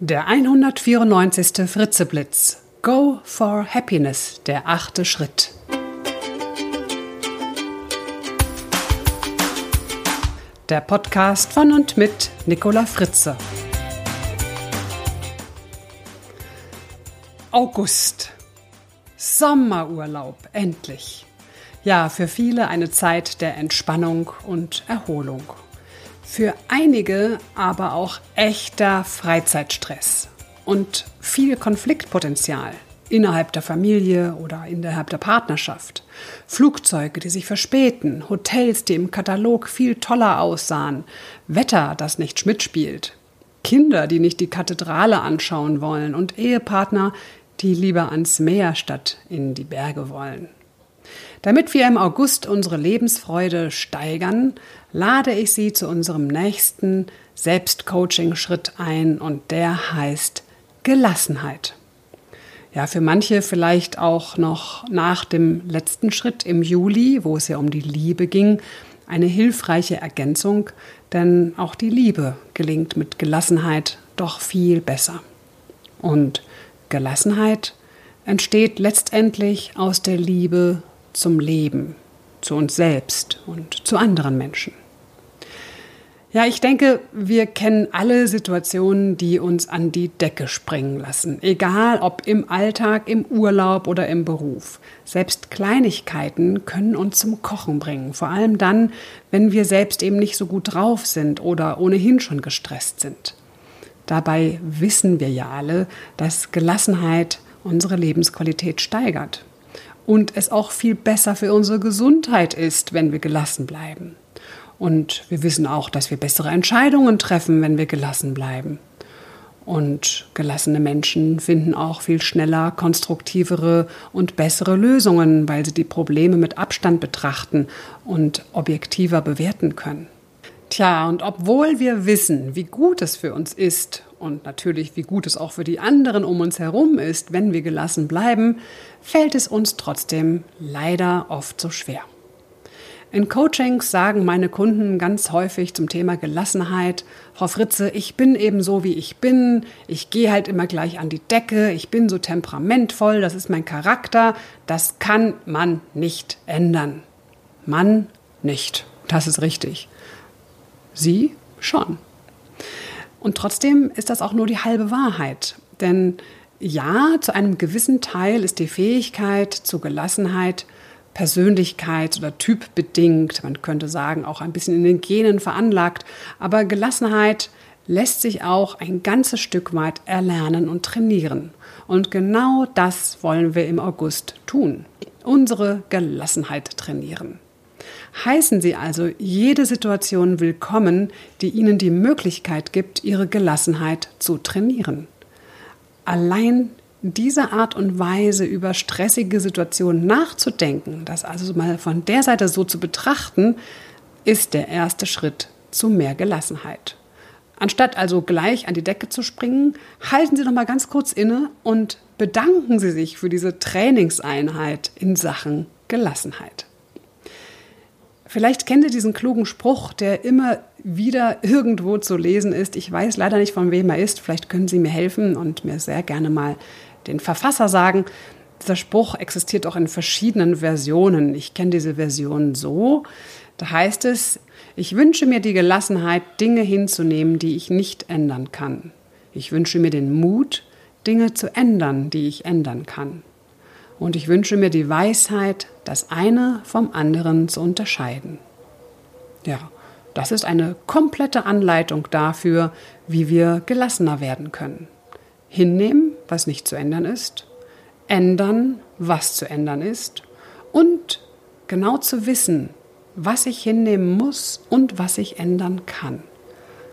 Der 194. Fritzeblitz. Go for Happiness, der achte Schritt. Der Podcast von und mit Nicola Fritze. August. Sommerurlaub, endlich. Ja, für viele eine Zeit der Entspannung und Erholung. Für einige aber auch echter Freizeitstress und viel Konfliktpotenzial innerhalb der Familie oder innerhalb der Partnerschaft. Flugzeuge, die sich verspäten, Hotels, die im Katalog viel toller aussahen, Wetter, das nicht mitspielt, Kinder, die nicht die Kathedrale anschauen wollen und Ehepartner, die lieber ans Meer statt in die Berge wollen. Damit wir im August unsere Lebensfreude steigern, lade ich Sie zu unserem nächsten Selbstcoaching-Schritt ein und der heißt Gelassenheit. Ja, für manche vielleicht auch noch nach dem letzten Schritt im Juli, wo es ja um die Liebe ging, eine hilfreiche Ergänzung, denn auch die Liebe gelingt mit Gelassenheit doch viel besser. Und Gelassenheit entsteht letztendlich aus der Liebe zum Leben, zu uns selbst und zu anderen Menschen. Ja, ich denke, wir kennen alle Situationen, die uns an die Decke springen lassen. Egal ob im Alltag, im Urlaub oder im Beruf. Selbst Kleinigkeiten können uns zum Kochen bringen. Vor allem dann, wenn wir selbst eben nicht so gut drauf sind oder ohnehin schon gestresst sind. Dabei wissen wir ja alle, dass Gelassenheit unsere Lebensqualität steigert und es auch viel besser für unsere Gesundheit ist, wenn wir gelassen bleiben. Und wir wissen auch, dass wir bessere Entscheidungen treffen, wenn wir gelassen bleiben. Und gelassene Menschen finden auch viel schneller konstruktivere und bessere Lösungen, weil sie die Probleme mit Abstand betrachten und objektiver bewerten können. Tja, und obwohl wir wissen, wie gut es für uns ist und natürlich wie gut es auch für die anderen um uns herum ist, wenn wir gelassen bleiben, fällt es uns trotzdem leider oft so schwer. In Coachings sagen meine Kunden ganz häufig zum Thema Gelassenheit, Frau Fritze, ich bin eben so, wie ich bin, ich gehe halt immer gleich an die Decke, ich bin so temperamentvoll, das ist mein Charakter, das kann man nicht ändern. Man nicht, das ist richtig. Sie schon. Und trotzdem ist das auch nur die halbe Wahrheit. Denn ja, zu einem gewissen Teil ist die Fähigkeit zur Gelassenheit Persönlichkeit oder typbedingt, man könnte sagen, auch ein bisschen in den Genen veranlagt. Aber Gelassenheit lässt sich auch ein ganzes Stück weit erlernen und trainieren. Und genau das wollen wir im August tun. Unsere Gelassenheit trainieren. Heißen Sie also jede Situation willkommen, die Ihnen die Möglichkeit gibt, Ihre Gelassenheit zu trainieren. Allein diese Art und Weise über stressige Situationen nachzudenken, das also mal von der Seite so zu betrachten, ist der erste Schritt zu mehr Gelassenheit. Anstatt also gleich an die Decke zu springen, halten Sie noch mal ganz kurz inne und bedanken Sie sich für diese Trainingseinheit in Sachen Gelassenheit. Vielleicht kennt ihr diesen klugen Spruch, der immer wieder irgendwo zu lesen ist. Ich weiß leider nicht, von wem er ist. Vielleicht können Sie mir helfen und mir sehr gerne mal den Verfasser sagen. Dieser Spruch existiert auch in verschiedenen Versionen. Ich kenne diese Version so. Da heißt es, ich wünsche mir die Gelassenheit, Dinge hinzunehmen, die ich nicht ändern kann. Ich wünsche mir den Mut, Dinge zu ändern, die ich ändern kann. Und ich wünsche mir die Weisheit, das eine vom anderen zu unterscheiden. Ja, das ist eine komplette Anleitung dafür, wie wir gelassener werden können. Hinnehmen, was nicht zu ändern ist, ändern, was zu ändern ist und genau zu wissen, was ich hinnehmen muss und was ich ändern kann.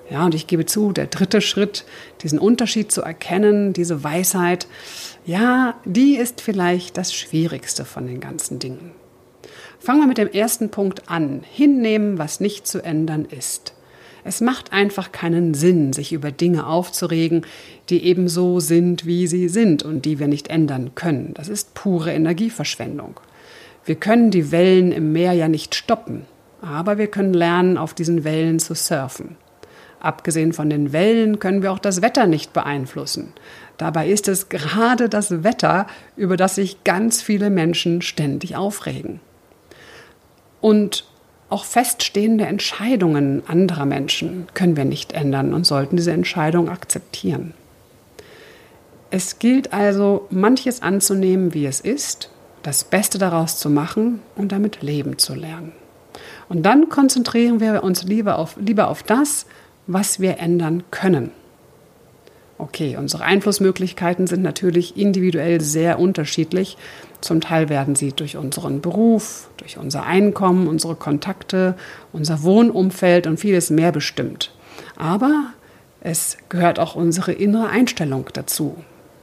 Ja, und ich gebe zu, der dritte Schritt, diesen Unterschied zu erkennen, diese Weisheit, ja, die ist vielleicht das Schwierigste von den ganzen Dingen. Fangen wir mit dem ersten Punkt an. Hinnehmen, was nicht zu ändern ist. Es macht einfach keinen Sinn, sich über Dinge aufzuregen, die eben so sind, wie sie sind und die wir nicht ändern können. Das ist pure Energieverschwendung. Wir können die Wellen im Meer ja nicht stoppen, aber wir können lernen, auf diesen Wellen zu surfen. Abgesehen von den Wellen können wir auch das Wetter nicht beeinflussen. Dabei ist es gerade das Wetter, über das sich ganz viele Menschen ständig aufregen. Und auch feststehende Entscheidungen anderer Menschen können wir nicht ändern und sollten diese Entscheidung akzeptieren. Es gilt also, manches anzunehmen, wie es ist, das Beste daraus zu machen und damit leben zu lernen. Und dann konzentrieren wir uns lieber auf, lieber auf das, was wir ändern können. Okay, unsere Einflussmöglichkeiten sind natürlich individuell sehr unterschiedlich. Zum Teil werden sie durch unseren Beruf, durch unser Einkommen, unsere Kontakte, unser Wohnumfeld und vieles mehr bestimmt. Aber es gehört auch unsere innere Einstellung dazu.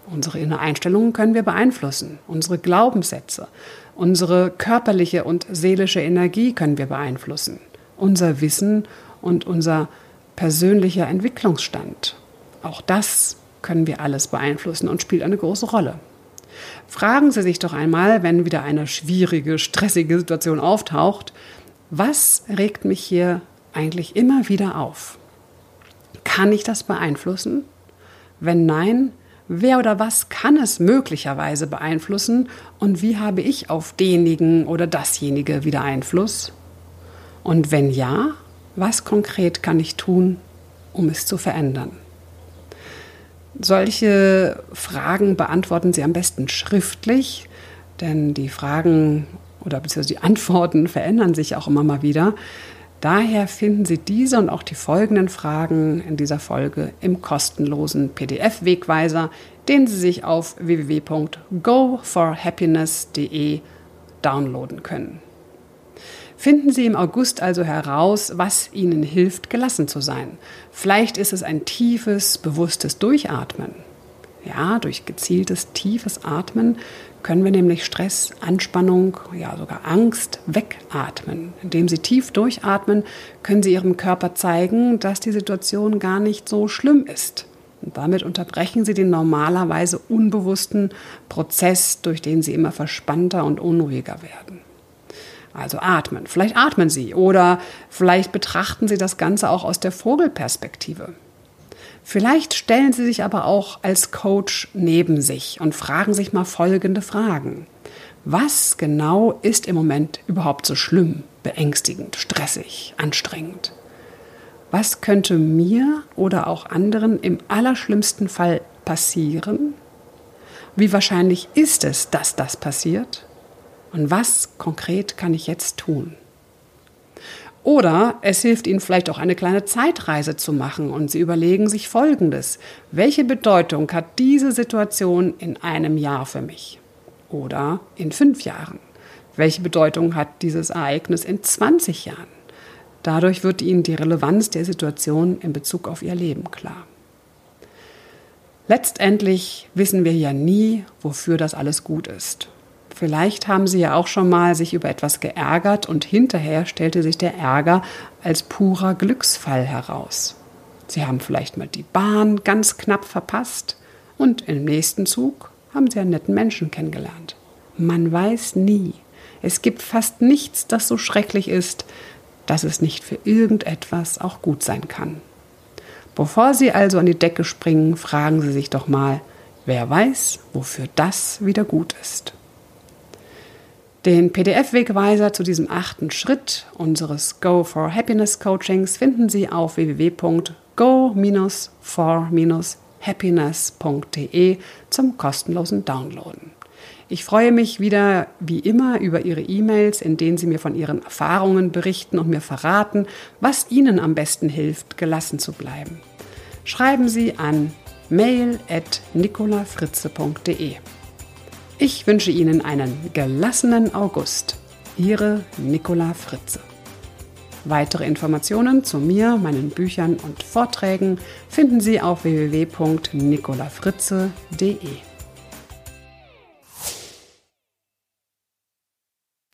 Unsere innere Einstellung können wir beeinflussen, unsere Glaubenssätze, unsere körperliche und seelische Energie können wir beeinflussen, unser Wissen und unser persönlicher Entwicklungsstand. Auch das können wir alles beeinflussen und spielt eine große Rolle. Fragen Sie sich doch einmal, wenn wieder eine schwierige, stressige Situation auftaucht, was regt mich hier eigentlich immer wieder auf? Kann ich das beeinflussen? Wenn nein, wer oder was kann es möglicherweise beeinflussen und wie habe ich auf denjenigen oder dasjenige wieder Einfluss? Und wenn ja, was konkret kann ich tun, um es zu verändern? Solche Fragen beantworten Sie am besten schriftlich, denn die Fragen oder beziehungsweise die Antworten verändern sich auch immer mal wieder. Daher finden Sie diese und auch die folgenden Fragen in dieser Folge im kostenlosen PDF-Wegweiser, den Sie sich auf www.goforhappiness.de downloaden können. Finden Sie im August also heraus, was Ihnen hilft, gelassen zu sein. Vielleicht ist es ein tiefes, bewusstes Durchatmen. Ja, durch gezieltes, tiefes Atmen können wir nämlich Stress, Anspannung, ja sogar Angst wegatmen. Indem Sie tief durchatmen, können Sie Ihrem Körper zeigen, dass die Situation gar nicht so schlimm ist. Und damit unterbrechen Sie den normalerweise unbewussten Prozess, durch den Sie immer verspannter und unruhiger werden. Also atmen. Vielleicht atmen Sie oder vielleicht betrachten Sie das Ganze auch aus der Vogelperspektive. Vielleicht stellen Sie sich aber auch als Coach neben sich und fragen sich mal folgende Fragen. Was genau ist im Moment überhaupt so schlimm, beängstigend, stressig, anstrengend? Was könnte mir oder auch anderen im allerschlimmsten Fall passieren? Wie wahrscheinlich ist es, dass das passiert? Und was konkret kann ich jetzt tun? Oder es hilft Ihnen vielleicht auch eine kleine Zeitreise zu machen und Sie überlegen sich Folgendes. Welche Bedeutung hat diese Situation in einem Jahr für mich? Oder in fünf Jahren? Welche Bedeutung hat dieses Ereignis in 20 Jahren? Dadurch wird Ihnen die Relevanz der Situation in Bezug auf Ihr Leben klar. Letztendlich wissen wir ja nie, wofür das alles gut ist. Vielleicht haben Sie ja auch schon mal sich über etwas geärgert und hinterher stellte sich der Ärger als purer Glücksfall heraus. Sie haben vielleicht mal die Bahn ganz knapp verpasst und im nächsten Zug haben Sie einen netten Menschen kennengelernt. Man weiß nie. Es gibt fast nichts, das so schrecklich ist, dass es nicht für irgendetwas auch gut sein kann. Bevor Sie also an die Decke springen, fragen Sie sich doch mal, wer weiß, wofür das wieder gut ist. Den PDF-Wegweiser zu diesem achten Schritt unseres Go for Happiness Coachings finden Sie auf www.go-for-happiness.de zum kostenlosen Downloaden. Ich freue mich wieder wie immer über Ihre E-Mails, in denen Sie mir von Ihren Erfahrungen berichten und mir verraten, was Ihnen am besten hilft, gelassen zu bleiben. Schreiben Sie an mail.nicolafritze.de. Ich wünsche Ihnen einen gelassenen August. Ihre Nicola Fritze. Weitere Informationen zu mir, meinen Büchern und Vorträgen finden Sie auf www.nicolafritze.de.